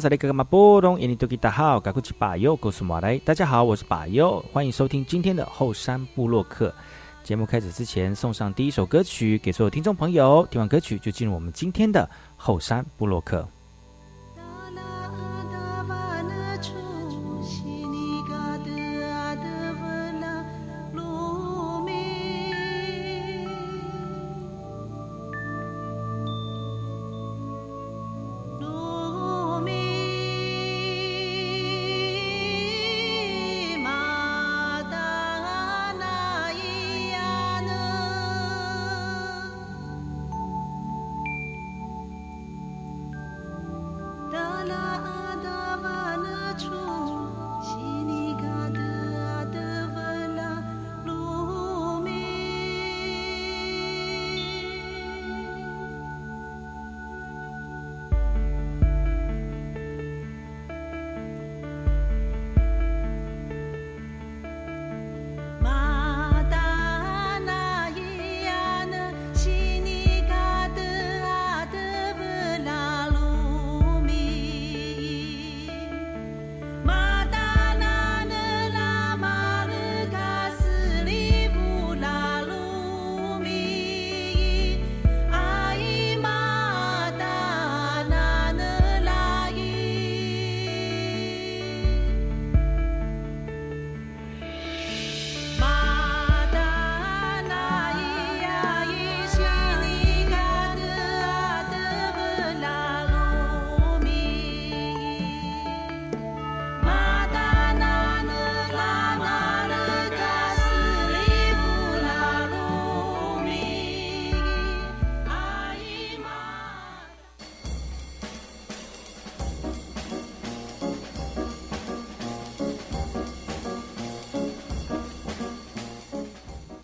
萨利格格马波隆，印尼多吉达好，赶快去把右告诉马来。大家好，我是巴尤，欢迎收听今天的后山部落客。节目开始之前，送上第一首歌曲给所有听众朋友。听完歌曲，就进入我们今天的后山部落客。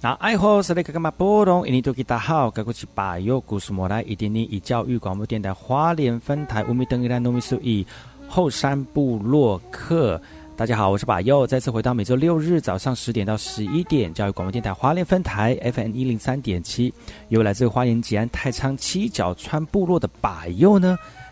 那爱好是那个干嘛波动？印尼多吉大好，该过去把右故事莫来，一点点以教育广播电台花莲分台乌米登伊兰糯米苏以后山部落客。大家好，我是把右，再次回到每周六日早上十点到十一点，教育广播电台花莲分台 FM 一零三点七，由来自花莲吉安太仓七角川部落的把右呢。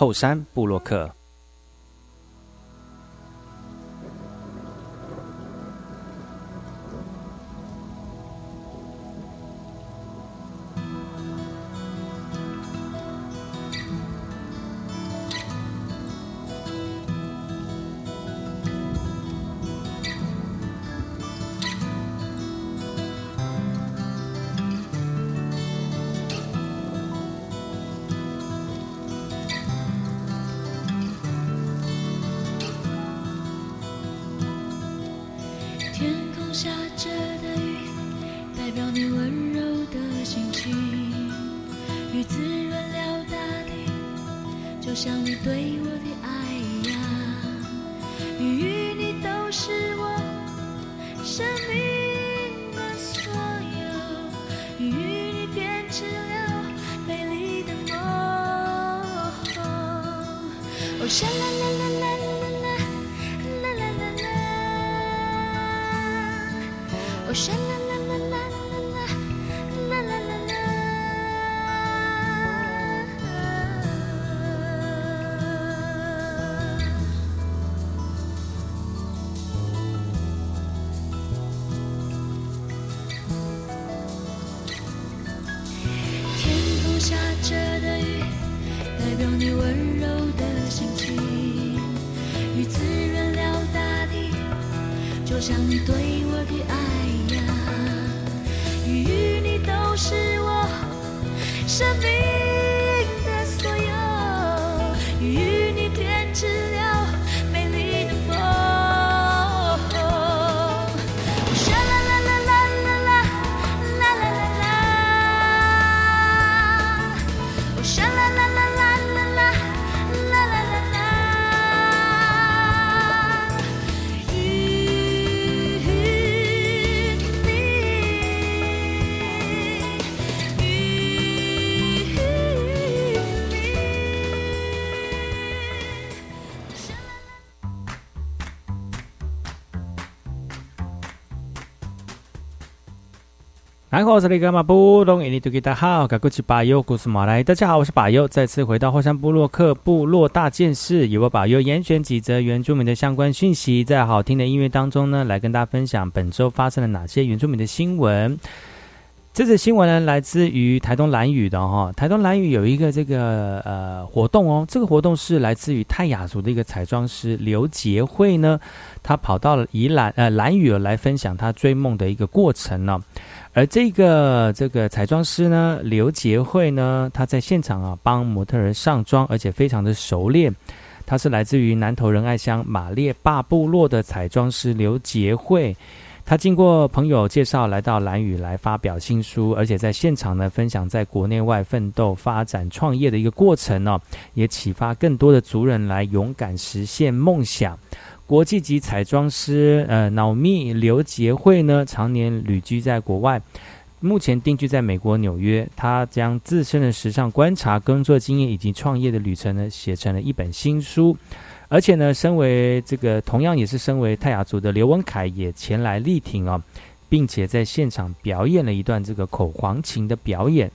后山布洛克。你温柔的心情，雨滋润了大地，就像你对我的爱呀，雨雨你都是我生命。大家好，我是巴优，再次回到后山部落克部落大件事，由我巴优严选几则原住民的相关讯息，在好听的音乐当中呢，来跟大家分享本周发生了哪些原住民的新闻。这则新闻呢，来自于台东蓝屿的哈，台东蓝屿有一个这个呃活动哦，这个活动是来自于泰雅族的一个彩妆师刘杰慧呢，他跑到了宜兰呃蓝屿来分享他追梦的一个过程呢。而这个这个彩妆师呢，刘杰慧呢，他在现场啊帮模特儿上妆，而且非常的熟练。他是来自于南投仁爱乡马列坝部落的彩妆师刘杰慧。他经过朋友介绍来到蓝屿来发表新书，而且在现场呢分享在国内外奋斗、发展、创业的一个过程呢，也启发更多的族人来勇敢实现梦想。国际级彩妆师呃，脑密刘杰慧呢，常年旅居在国外，目前定居在美国纽约。他将自身的时尚观察、工作经验以及创业的旅程呢，写成了一本新书。而且呢，身为这个同样也是身为泰雅族的刘文凯也前来力挺啊，并且在现场表演了一段这个口簧琴的表演。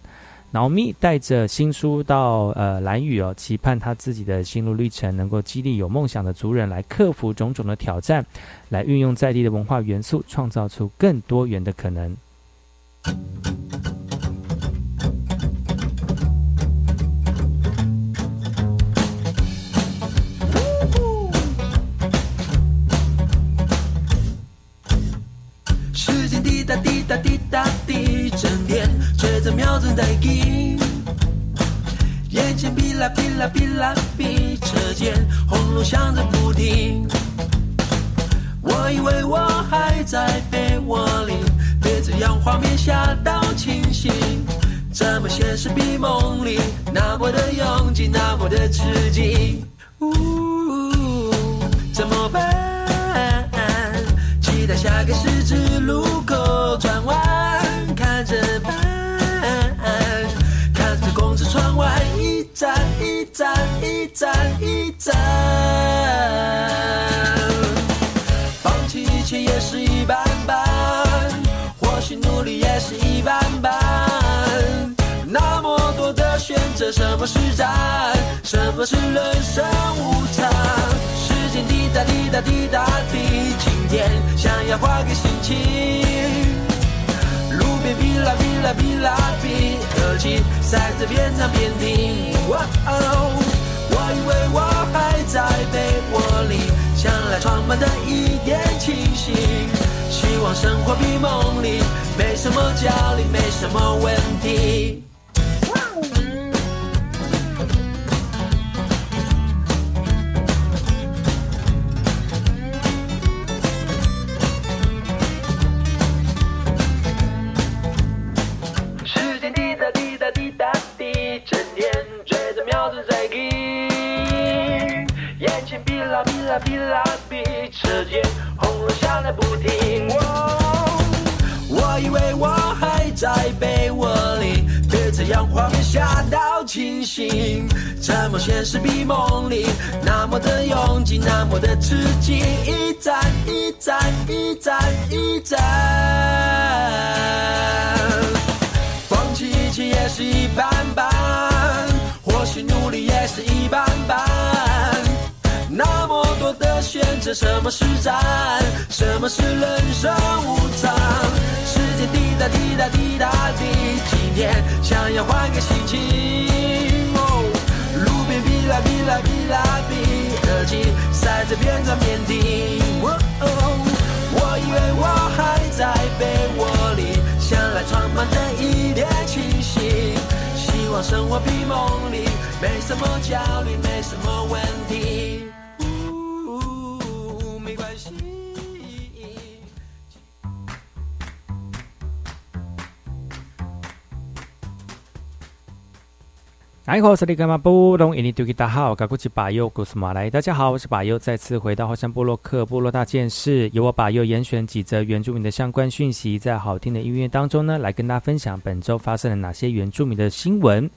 脑咪带着新书到呃蓝屿哦，期盼他自己的心路历程能够激励有梦想的族人来克服种种的挑战，来运用在地的文化元素，创造出更多元的可能。却在秒针在进，眼前哔啦哔啦哔啦哔，车间轰隆响着不停。我以为我还在被窝里，被这样画面吓到清醒。怎么现实比梦里那么的拥挤，那么的刺激？呜，怎么办？期待下个十字路口转弯，一站一站一站一站，放弃一切也是一般般，或许努力也是一般般。那么多的选择，什么是战？什么是人生无常？时间滴答滴答滴答滴，今天想要换个心情。哔啦哔啦哔啦哔，耳机塞着边唱边听。哇哦，我以为我还在被窝里，想来床板的一点清醒。希望生活比梦里没什么焦虑，没什么问题。哔啦哔，车间轰隆响个不停。我以为我还在被窝里，被这样画面吓到清醒。怎么现实比梦里那么的拥挤，那么的刺激？一站一站一站一站，放弃一切也是一般般，或许努力也是一般般。那么多的选择，什么是战？什么是人生无常？时间滴答滴答滴答滴，今天想要换个心情。路边哔啦哔啦哔啦哔，耳机塞着边唱边听。我以为我还在被窝里，想来床板的一点清醒。往生活比梦里，没什么焦虑，没什么问题。哎，好，这里干嘛不懂？印尼多吉大好，我是巴佑，古斯马来。大家好，我是巴佑，再次回到后山部落克部落大件事，由我巴佑严选几则原住民的相关讯息，在好听的音乐当中呢，来跟大家分享本周发生了哪些原住民的新闻。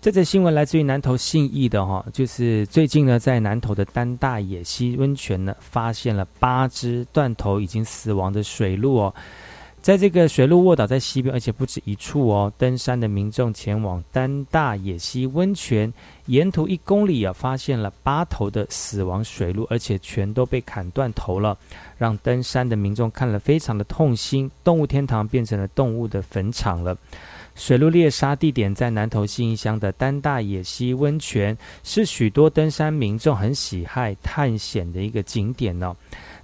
这则新闻来自于南投信义的哈，就是最近呢，在南投的丹大野溪温泉呢，发现了八只断头已经死亡的水鹿哦。在这个水鹿卧倒在西边，而且不止一处哦。登山的民众前往丹大野溪温泉，沿途一公里啊，发现了八头的死亡水鹿，而且全都被砍断头了，让登山的民众看了非常的痛心。动物天堂变成了动物的坟场了。水鹿猎杀地点在南投信义乡的丹大野溪温泉，是许多登山民众很喜爱探险的一个景点呢。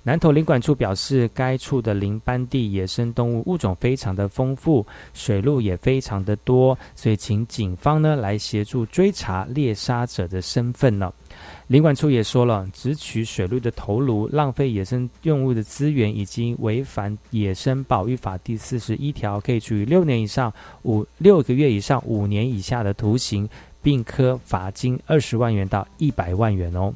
南投领管处表示，该处的林班地野生动物物种非常的丰富，水路也非常的多，所以请警方呢来协助追查猎杀者的身份呢。领管处也说了，只取水路的头颅，浪费野生动物的资源，已经违反野生保育法第四十一条，可以处以六年以上五六个月以上五年以下的徒刑，并科罚金二十万元到一百万元哦。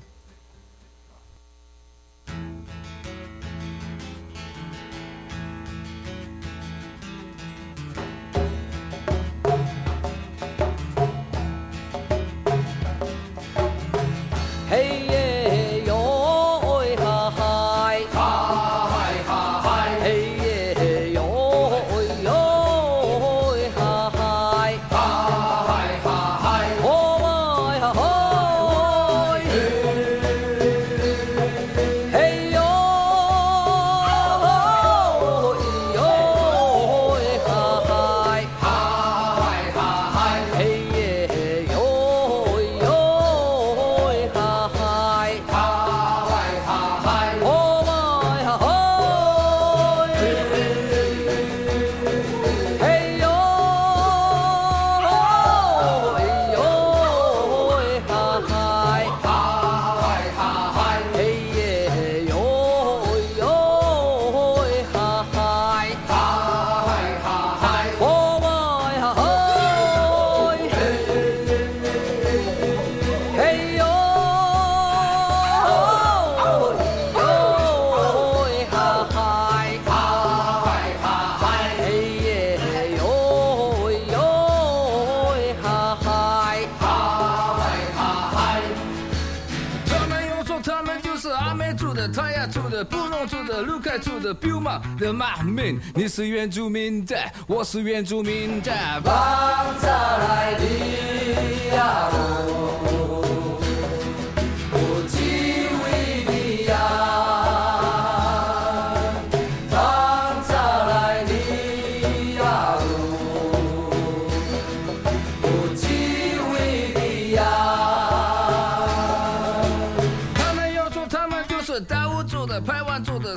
我是原住民的。放下来的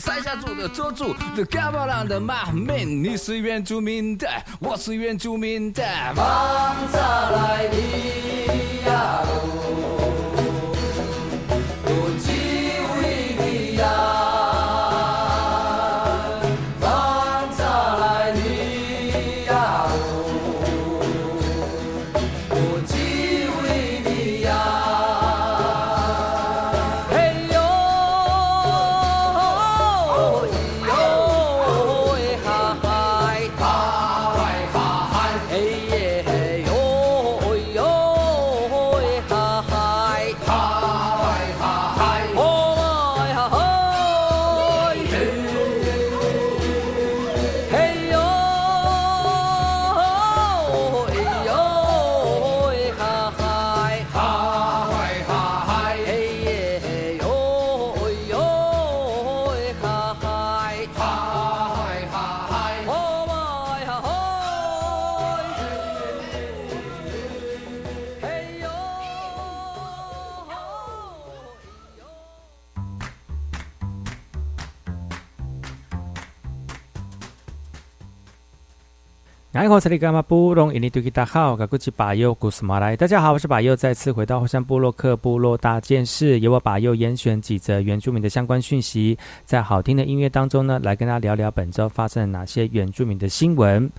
山下住的，州住。的嘎巴朗的马民，你是原住民的，我是原住民的。放下来的呀，好，这里干嘛不隆？印尼对吉大好，我是巴佑，古斯马来。大家好，我是巴佑，再次回到后山部落克部落大件事，由我巴佑严选几则原住民的相关讯息，在好听的音乐当中呢，来跟大家聊聊本周发生了哪些原住民的新闻。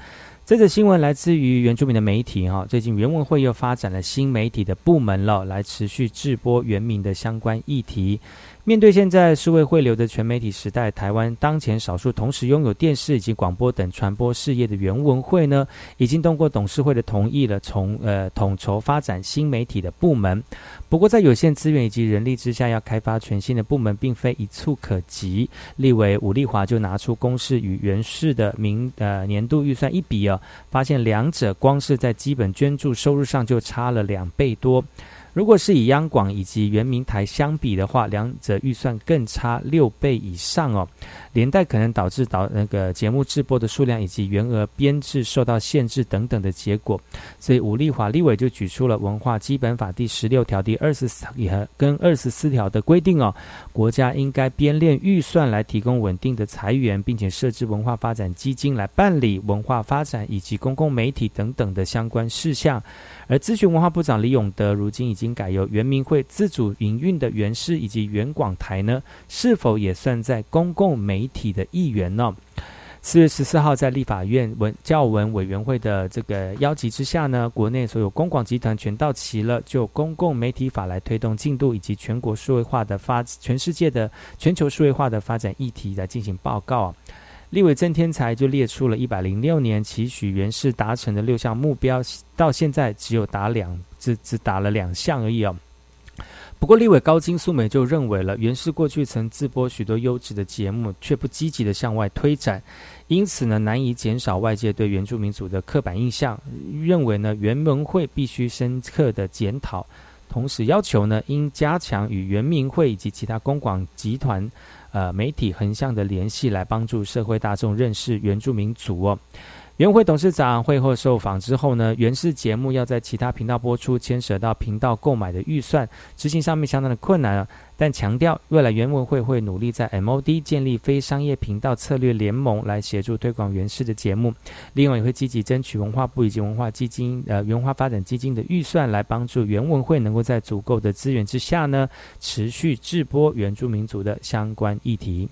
这则新闻来自于原住民的媒体哈，最近原文会又发展了新媒体的部门了，来持续直播原民的相关议题。面对现在数位汇流的全媒体时代，台湾当前少数同时拥有电视以及广播等传播事业的原文会呢，已经通过董事会的同意了，从呃统筹发展新媒体的部门。不过在有限资源以及人力之下，要开发全新的部门，并非一触可及。立委武立华就拿出公示与原市的明呃年度预算一比啊，发现两者光是在基本捐助收入上就差了两倍多。如果是以央广以及圆明台相比的话，两者预算更差六倍以上哦，连带可能导致导那个节目制播的数量以及员额编制受到限制等等的结果。所以吴立华立委就举出了文化基本法第十六条第二十四也跟二十四条的规定哦，国家应该编列预算来提供稳定的财源，并且设置文化发展基金来办理文化发展以及公共媒体等等的相关事项。而咨询文化部长李永德，如今已经改由原民会自主营运的原视以及原广台呢，是否也算在公共媒媒体的一员呢？四月十四号，在立法院文教文委员会的这个邀集之下呢，国内所有公广集团全到齐了，就公共媒体法来推动进度以及全国数位化的发，全世界的全球数位化的发展议题来进行报告。立委郑天才就列出了一百零六年期许原市达成的六项目标，到现在只有打两，只只打了两项而已哦。不过立委高金素梅就认为了，原市过去曾自播许多优质的节目，却不积极的向外推展，因此呢，难以减少外界对原住民族的刻板印象。认为呢，原文会必须深刻的检讨，同时要求呢，应加强与原民会以及其他公广集团。呃，媒体横向的联系来帮助社会大众认识原住民族哦。原会董事长会后受访之后呢，原视节目要在其他频道播出，牵涉到频道购买的预算，执行上面相当的困难啊。但强调未来原文会会努力在 MOD 建立非商业频道策略联盟，来协助推广原视的节目。另外也会积极争取文化部以及文化基金呃文化发展基金的预算，来帮助原文会能够在足够的资源之下呢，持续制播原住民族的相关议题。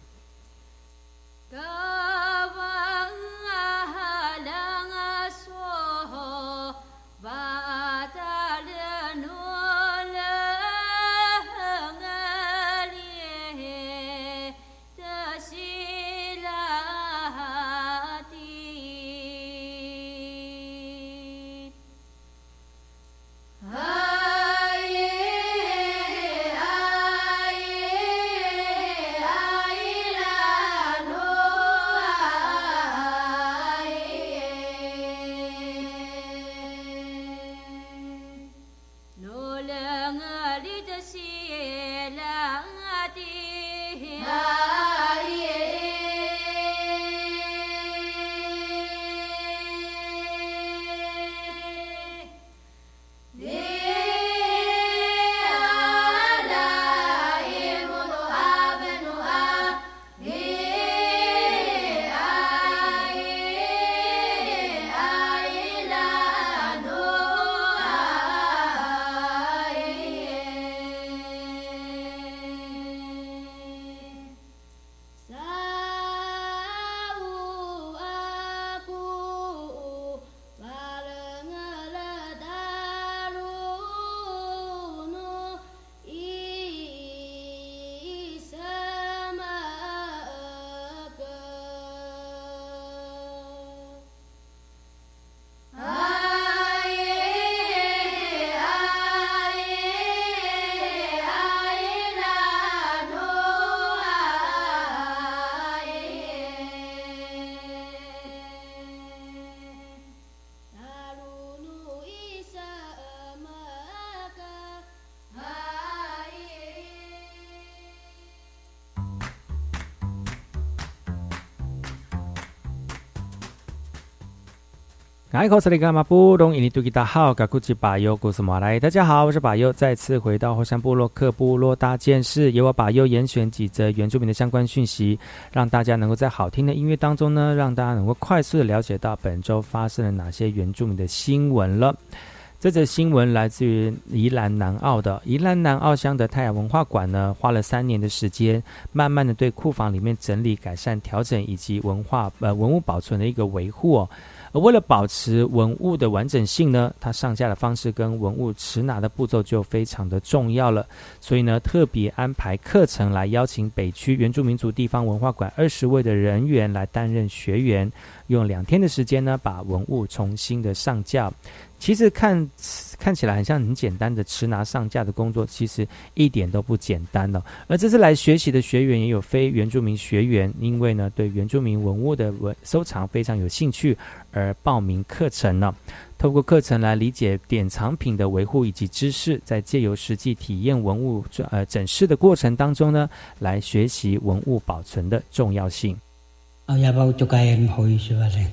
爱口斯里干嘛不懂印尼多吉达好，嘎古吉巴尤古斯马来，大家好，我是巴尤，再次回到火山部落克部落大件事，由我巴尤严选几则原住民的相关讯息，让大家能够在好听的音乐当中呢，让大家能够快速的了解到本周发生了哪些原住民的新闻了。这则新闻来自于宜兰南澳的宜兰南澳乡的泰雅文化馆呢，花了三年的时间，慢慢的对库房里面整理、改善、调整以及文化呃文物保存的一个维护。而为了保持文物的完整性呢，它上架的方式跟文物持拿的步骤就非常的重要了。所以呢，特别安排课程来邀请北区原住民族地方文化馆二十位的人员来担任学员，用两天的时间呢，把文物重新的上架。其实看看起来很像很简单的持拿上架的工作，其实一点都不简单哦。而这次来学习的学员也有非原住民学员，因为呢对原住民文物的文收藏非常有兴趣而报名课程呢。透过课程来理解典藏品的维护以及知识，在借由实际体验文物呃展示的过程当中呢，来学习文物保存的重要性。啊，要不就该唔好意思话咧，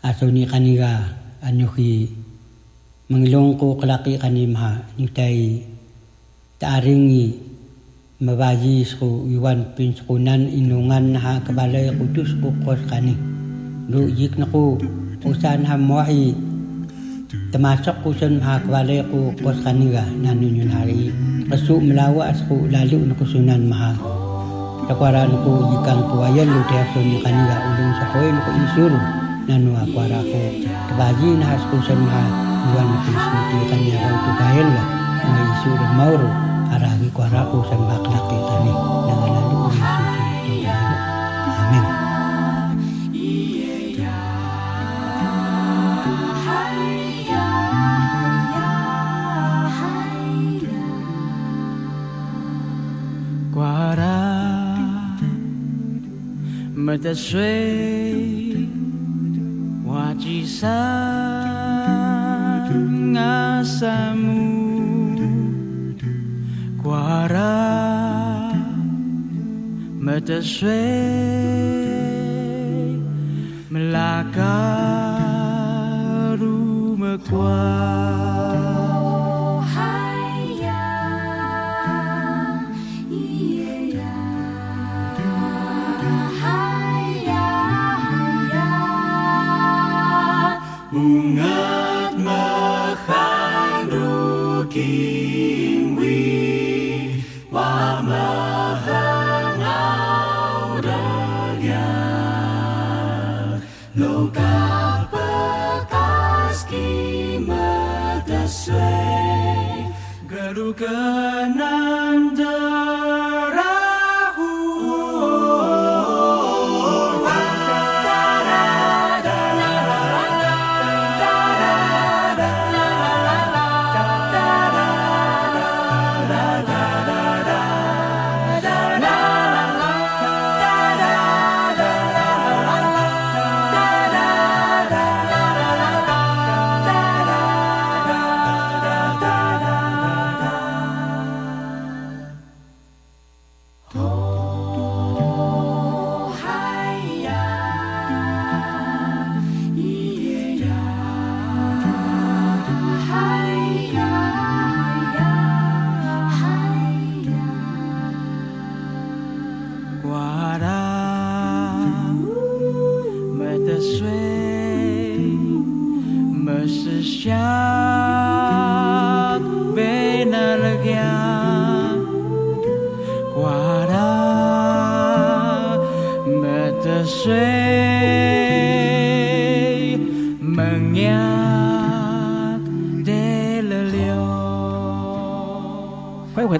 啊，所以看你个。anuhi menglongko kelaki kanimha nyutai taringi mabaji sku iwan pinskunan inungan ha kebalai kudus kukos kani. Lu yik naku ha hamwahi temasok kusun ha kebalai kukos kani ga nanunyun hari. Kesu melawa sku lalu nukusunan maha. Takwaran ku jikang kuwayan lu dia sunu ga ulung sahoy nuku isur nanua kwara ko tabaji na has ma yuan ko sunti kanya ko to gael ga na isu de mauro aragi kwara ko san ma klak tani isu ti amin. Wajisan ngasamu Kuara meteswe Melaka kuara. lugar. Guará.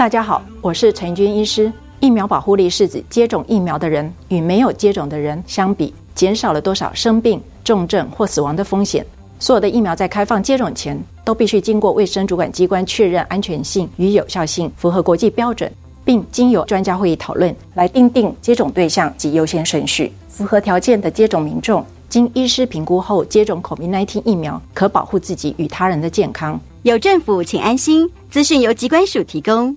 大家好，我是陈军医师。疫苗保护力是指接种疫苗的人与没有接种的人相比，减少了多少生病、重症或死亡的风险。所有的疫苗在开放接种前，都必须经过卫生主管机关确认安全性与有效性，符合国际标准，并经由专家会议讨论来定定接种对象及优先顺序。符合条件的接种民众，经医师评估后接种 COVID-19 疫苗，可保护自己与他人的健康。有政府，请安心。资讯由疾管署提供。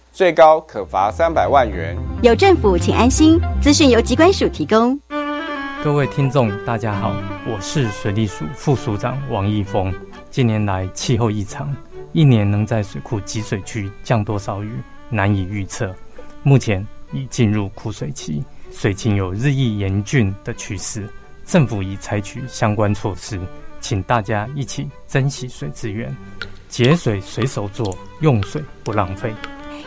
最高可罚三百万元。有政府，请安心。资讯由机关署提供。各位听众，大家好，我是水利署副署长王义峰。近年来气候异常，一年能在水库集水区降多少雨难以预测。目前已进入枯水期，水情有日益严峻的趋势。政府已采取相关措施。请大家一起珍惜水资源，节水随手做，用水不浪费。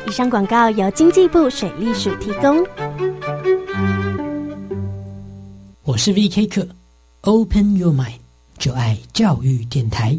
以上广告由经济部水利署提供。我是 V.K. 课，Open Your Mind，就爱教育电台。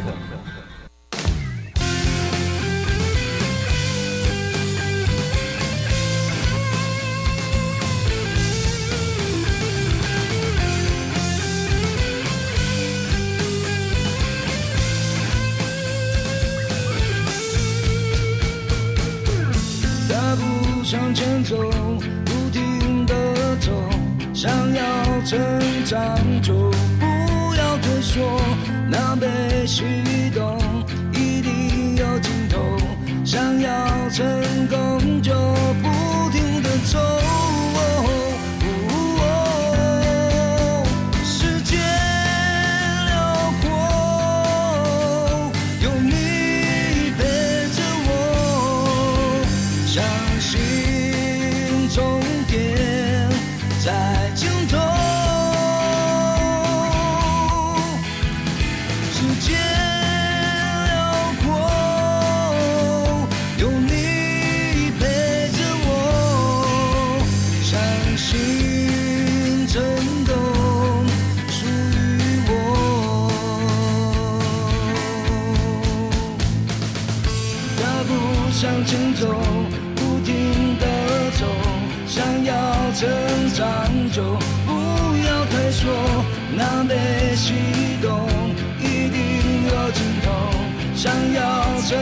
向前走，不停地走，想要成长就不要退缩，那被启动一定有尽头，想要成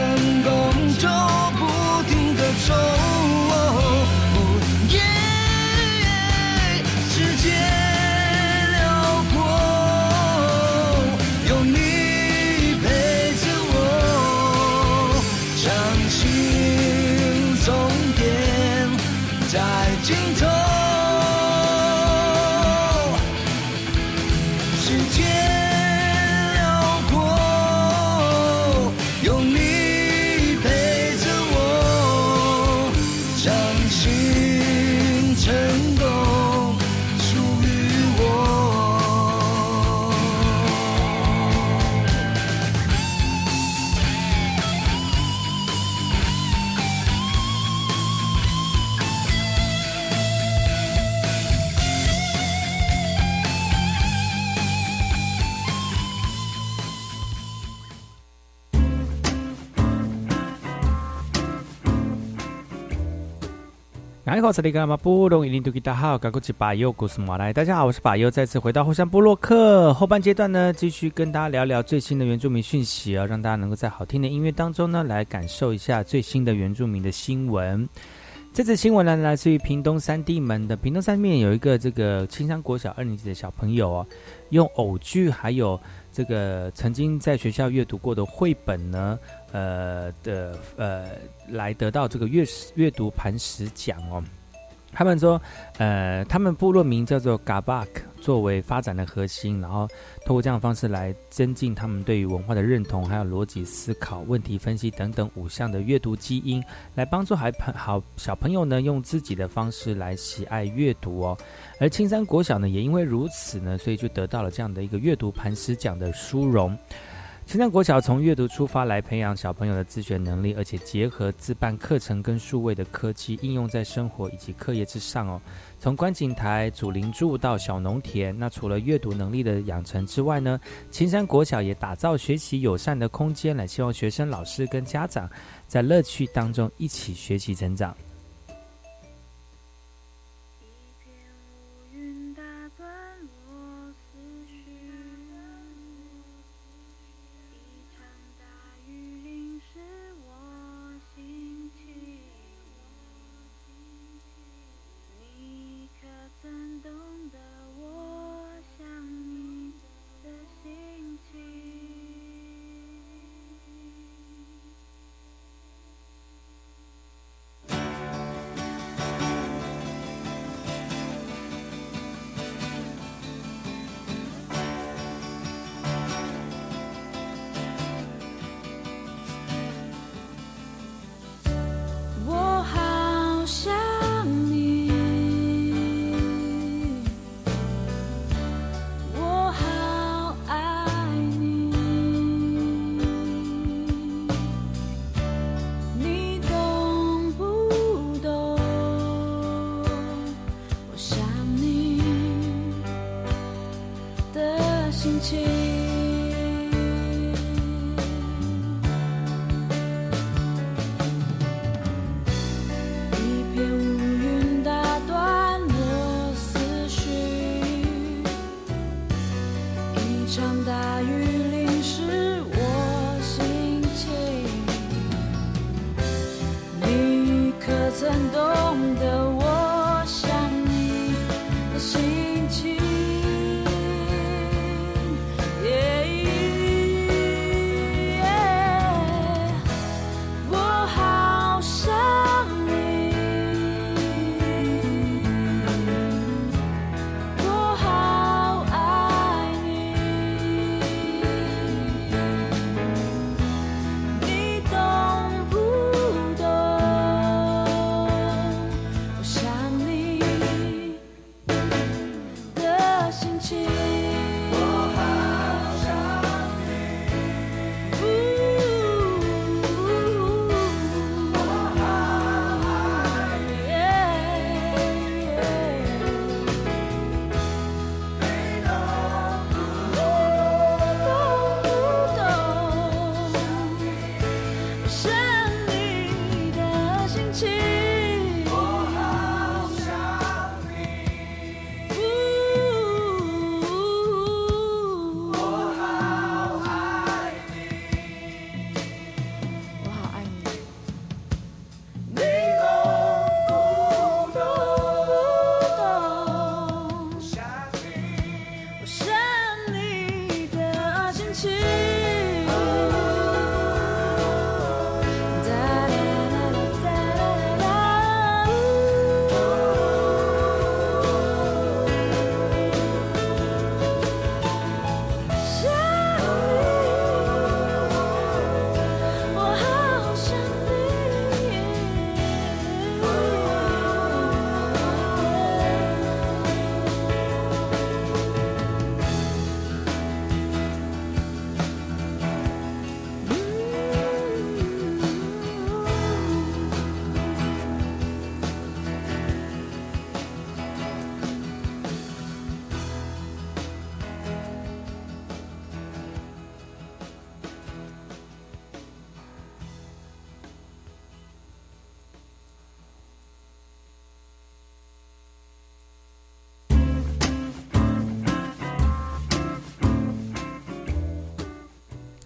大家好，赶过去把优故事马来。大家好，我是把优，再次回到后山部落克后半阶段呢，继续跟大家聊聊最新的原住民讯息啊，让大家能够在好听的音乐当中呢，来感受一下最新的原住民的新闻。这次新闻呢，来自于屏东三地门的屏东三面有一个这个青山国小二年级的小朋友哦，用偶剧还有这个曾经在学校阅读过的绘本呢。呃的呃，来得到这个阅阅读磐石奖哦。他们说，呃，他们部落名叫做 Gabak，作为发展的核心，然后通过这样的方式来增进他们对于文化的认同，还有逻辑思考、问题分析等等五项的阅读基因，来帮助孩朋好小朋友呢，用自己的方式来喜爱阅读哦。而青山国小呢，也因为如此呢，所以就得到了这样的一个阅读磐石奖的殊荣。青山国小从阅读出发来培养小朋友的自学能力，而且结合自办课程跟数位的科技应用在生活以及课业之上哦。从观景台、祖林柱到小农田，那除了阅读能力的养成之外呢，青山国小也打造学习友善的空间，来希望学生、老师跟家长在乐趣当中一起学习成长。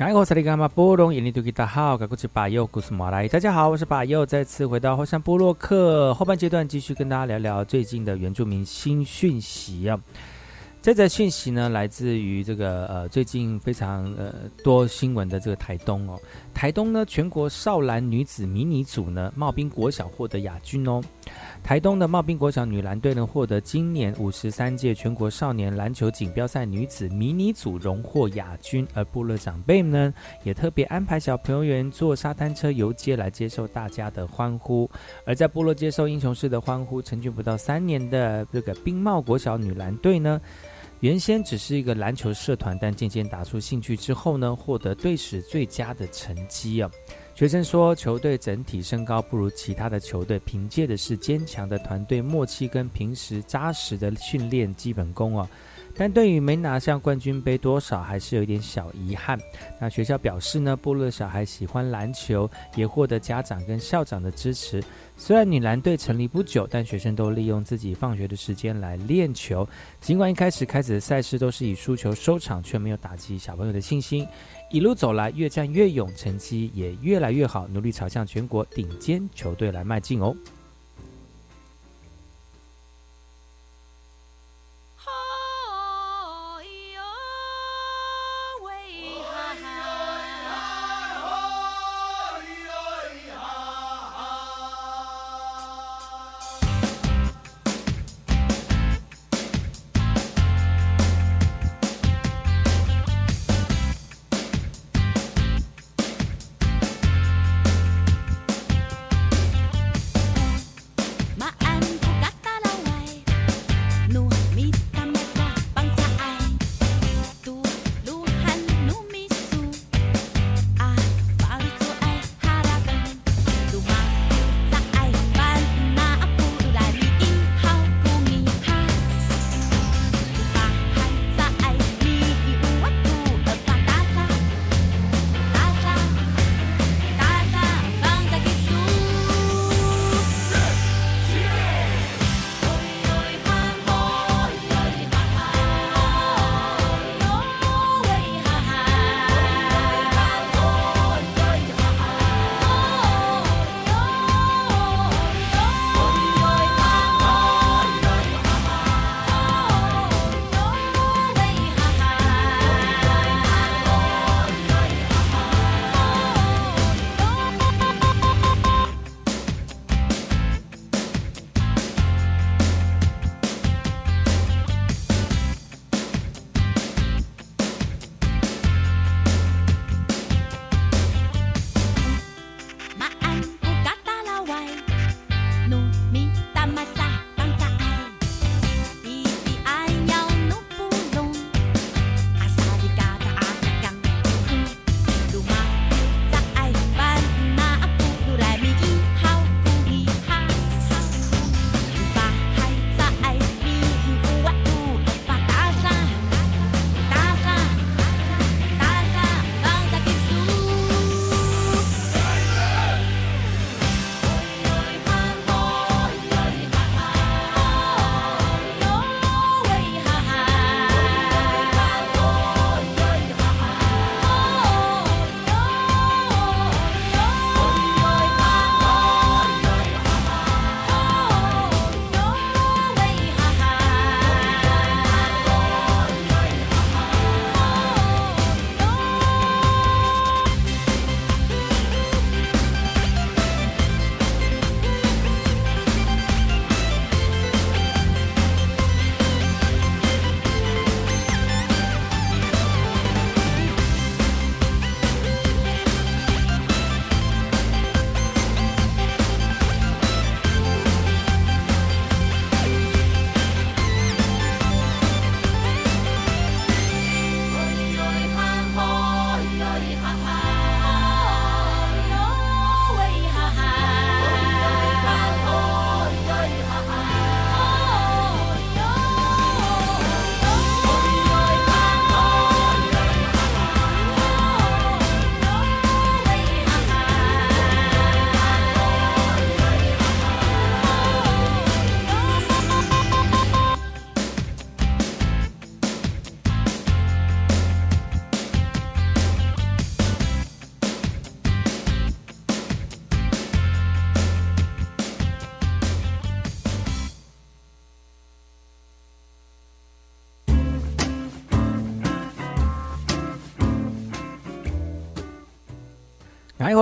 大好，我是巴佑，故事马来。大家好，我是巴佑，再次回到后山部落克后半阶段，继续跟大家聊聊最近的原住民新讯息啊。这则讯息呢，来自于这个呃最近非常呃多新闻的这个台东哦。台东呢，全国少男女子迷你组呢，茂兵国小获得亚军哦。台东的茂滨国小女篮队呢，获得今年五十三届全国少年篮球锦标赛女子迷你组荣获亚军，而部落长辈呢，也特别安排小朋友员坐沙滩车游街来接受大家的欢呼。而在部落接受英雄式的欢呼，成军不到三年的这个冰茂国小女篮队呢，原先只是一个篮球社团，但渐渐打出兴趣之后呢，获得队史最佳的成绩啊。学生说，球队整体身高不如其他的球队，凭借的是坚强的团队默契跟平时扎实的训练基本功哦。但对于没拿下冠军杯，多少还是有一点小遗憾。那学校表示呢，部落小孩喜欢篮球，也获得家长跟校长的支持。虽然女篮队成立不久，但学生都利用自己放学的时间来练球。尽管一开始开始的赛事都是以输球收场，却没有打击小朋友的信心。一路走来，越战越勇，成绩也越来越好，努力朝向全国顶尖球队来迈进哦。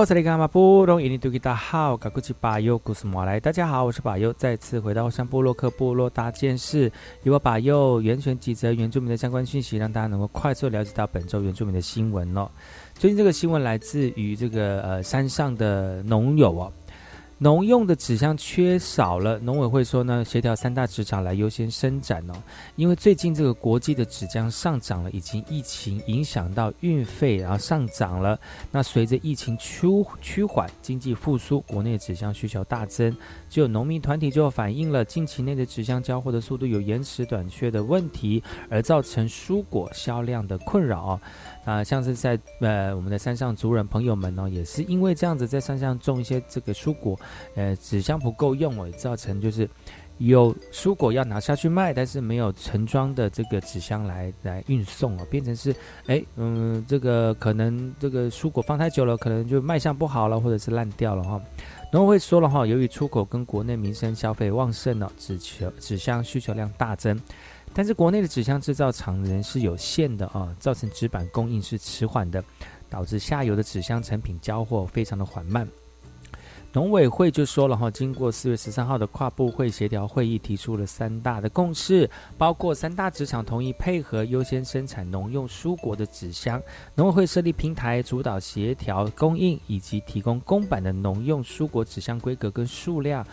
哎，我是你干嘛不懂？印尼多吉大好，嘎古吉巴尤古斯莫来。大家好，我是巴尤，再次回到山部落克部落大件事，由我巴尤源泉几则原住民的相关讯息，让大家能够快速了解到本周原住民的新闻哦。最近这个新闻来自于这个呃山上的农友哦。农用的纸箱缺少了，农委会说呢，协调三大纸厂来优先生产哦。因为最近这个国际的纸浆上涨了，已经疫情影响到运费，然后上涨了。那随着疫情趋趋缓，经济复苏，国内纸箱需求大增，就农民团体就反映了近期内的纸箱交货的速度有延迟短缺的问题，而造成蔬果销量的困扰。啊，像是在呃我们的山上族人朋友们呢，也是因为这样子在山上种一些这个蔬果，呃纸箱不够用哦，造成就是有蔬果要拿下去卖，但是没有盛装的这个纸箱来来运送哦，变成是哎嗯这个可能这个蔬果放太久了，可能就卖相不好了，或者是烂掉了哈。农会说了哈，由于出口跟国内民生消费旺盛呢，纸球纸箱需求量大增。但是国内的纸箱制造厂人是有限的啊，造成纸板供应是迟缓的，导致下游的纸箱成品交货非常的缓慢。农委会就说了哈，经过四月十三号的跨部会协调会议，提出了三大的共识，包括三大纸厂同意配合优先生产农用蔬果的纸箱，农委会设立平台主导协调供应，以及提供公版的农用蔬果纸箱规格跟数量。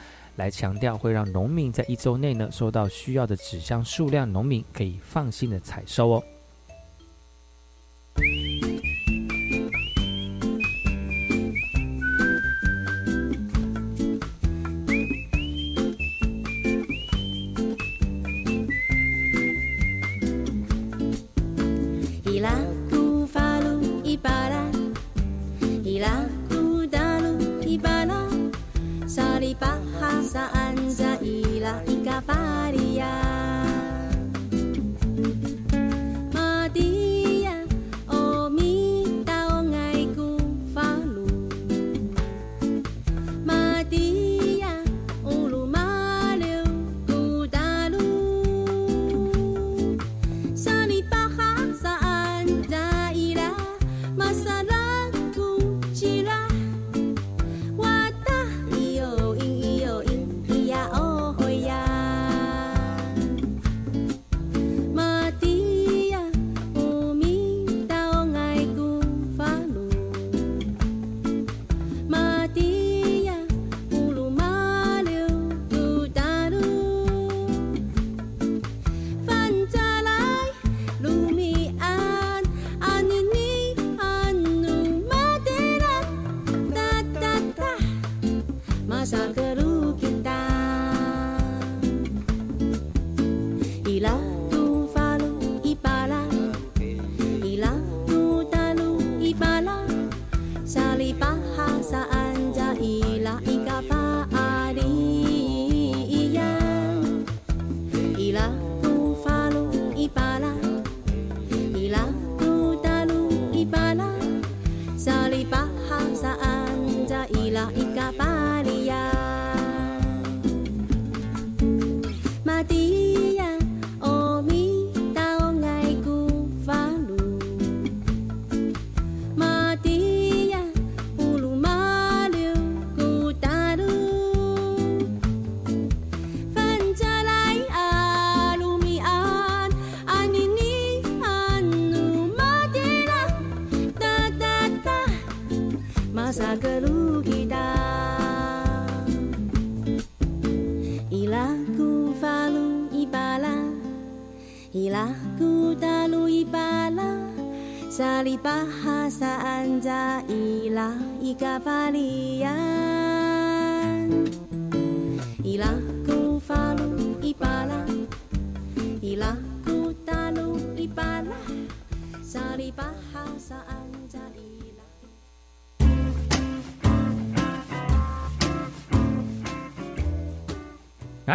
来强调，会让农民在一周内呢收到需要的纸箱数量，农民可以放心的采收哦。玛利亚。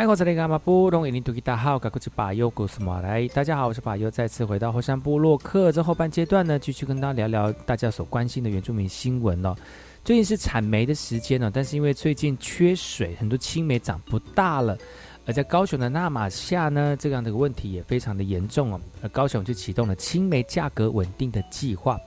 大，家好，我是巴尤，再次回到后山部落客。这后半阶段呢，继续跟大家聊聊大家所关心的原住民新闻哦。最近是产煤的时间呢，但是因为最近缺水，很多青梅长不大了。而在高雄的纳马夏呢，这样的问题也非常的严重哦。而高雄就启动了青梅价格稳定的计划。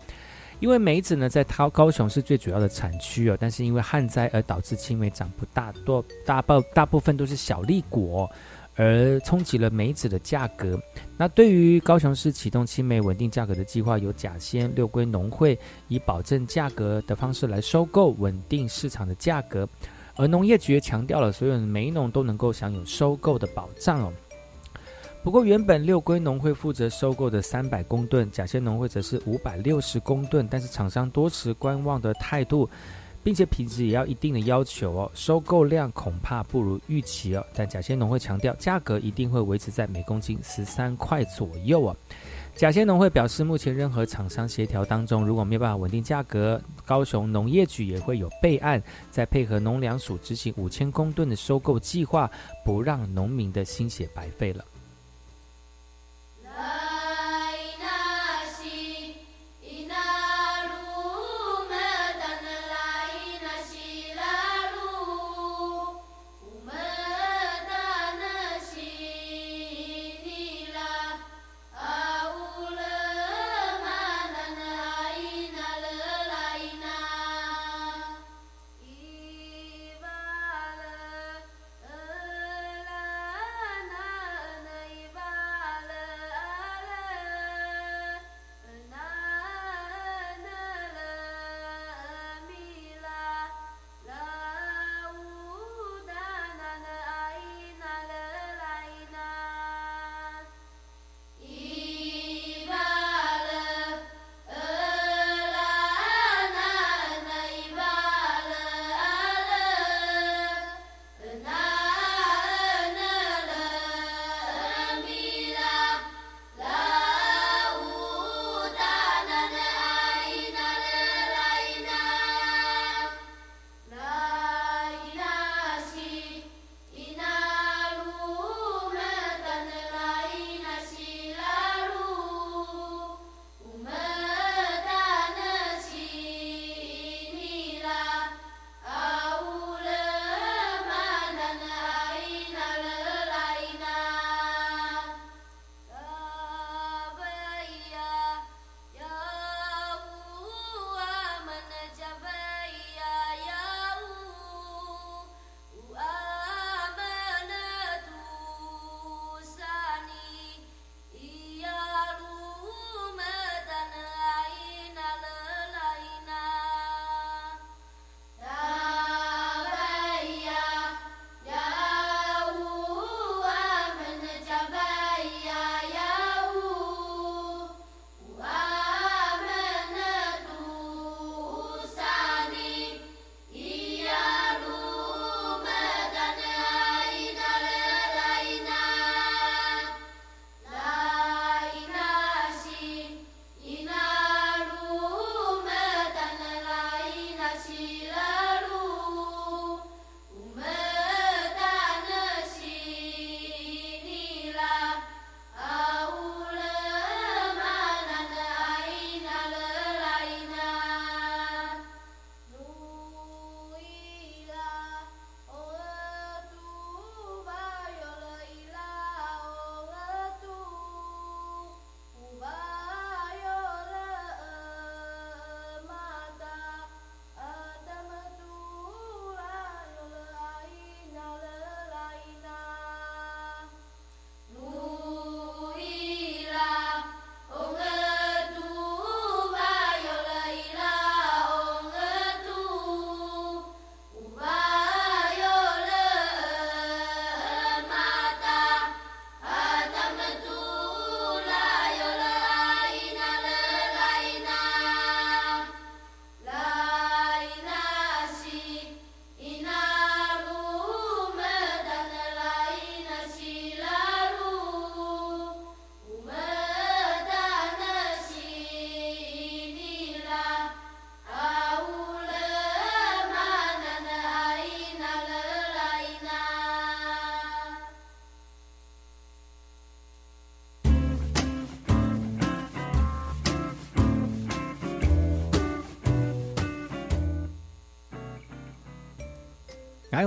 因为梅子呢，在高高雄是最主要的产区哦，但是因为旱灾而导致青梅长不大，多大部大部分都是小粒果，而冲击了梅子的价格。那对于高雄市启动青梅稳定价格的计划，由甲仙六龟农会以保证价格的方式来收购，稳定市场的价格。而农业局也强调了，所有的梅农都能够享有收购的保障哦。不过，原本六龟农会负责收购的三百公吨，甲仙农会则是五百六十公吨，但是厂商多持观望的态度，并且品质也要一定的要求哦，收购量恐怕不如预期哦。但甲仙农会强调，价格一定会维持在每公斤十三块左右啊。甲仙农会表示，目前任何厂商协调当中，如果没有办法稳定价格，高雄农业局也会有备案，再配合农粮署执行五千公吨的收购计划，不让农民的心血白费了。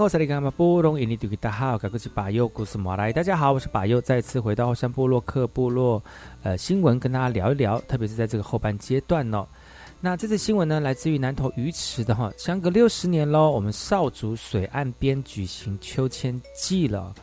我是你干嘛布隆印尼土著大号，我是巴右，故事马来。大家好，我是巴右，再次回到后山部落克部落，呃，新闻跟大家聊一聊，特别是在这个后半阶段呢。那这次新闻呢，来自于南投鱼池的哈，相隔六十年喽，我们少族水岸边举行秋千祭了。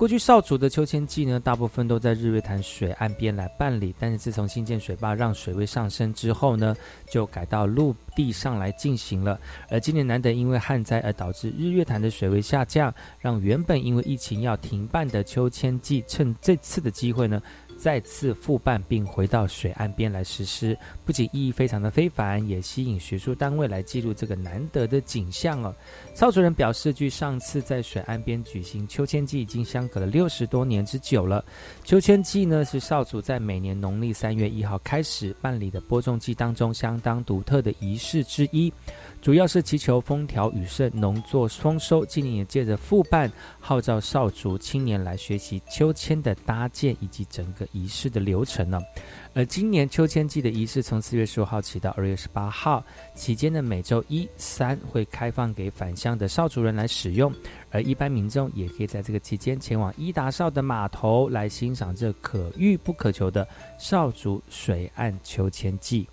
过去少主的秋千祭呢，大部分都在日月潭水岸边来办理，但是自从新建水坝让水位上升之后呢，就改到陆地上来进行了。而今年难得因为旱灾而导致日月潭的水位下降，让原本因为疫情要停办的秋千祭，趁这次的机会呢。再次复办并回到水岸边来实施，不仅意义非常的非凡，也吸引学术单位来记录这个难得的景象哦。邵主任表示，距上次在水岸边举行秋千祭已经相隔了六十多年之久了。秋千祭呢，是少主在每年农历三月一号开始办理的播种季当中相当独特的仪式之一。主要是祈求风调雨顺、农作丰收。今年也借着复办，号召少族青年来学习秋千的搭建以及整个仪式的流程呢。而今年秋千季的仪式从四月十五号起到二月十八号期间的每周一、三会开放给返乡的少族人来使用，而一般民众也可以在这个期间前往伊达少的码头来欣赏这可遇不可求的少族水岸秋千祭。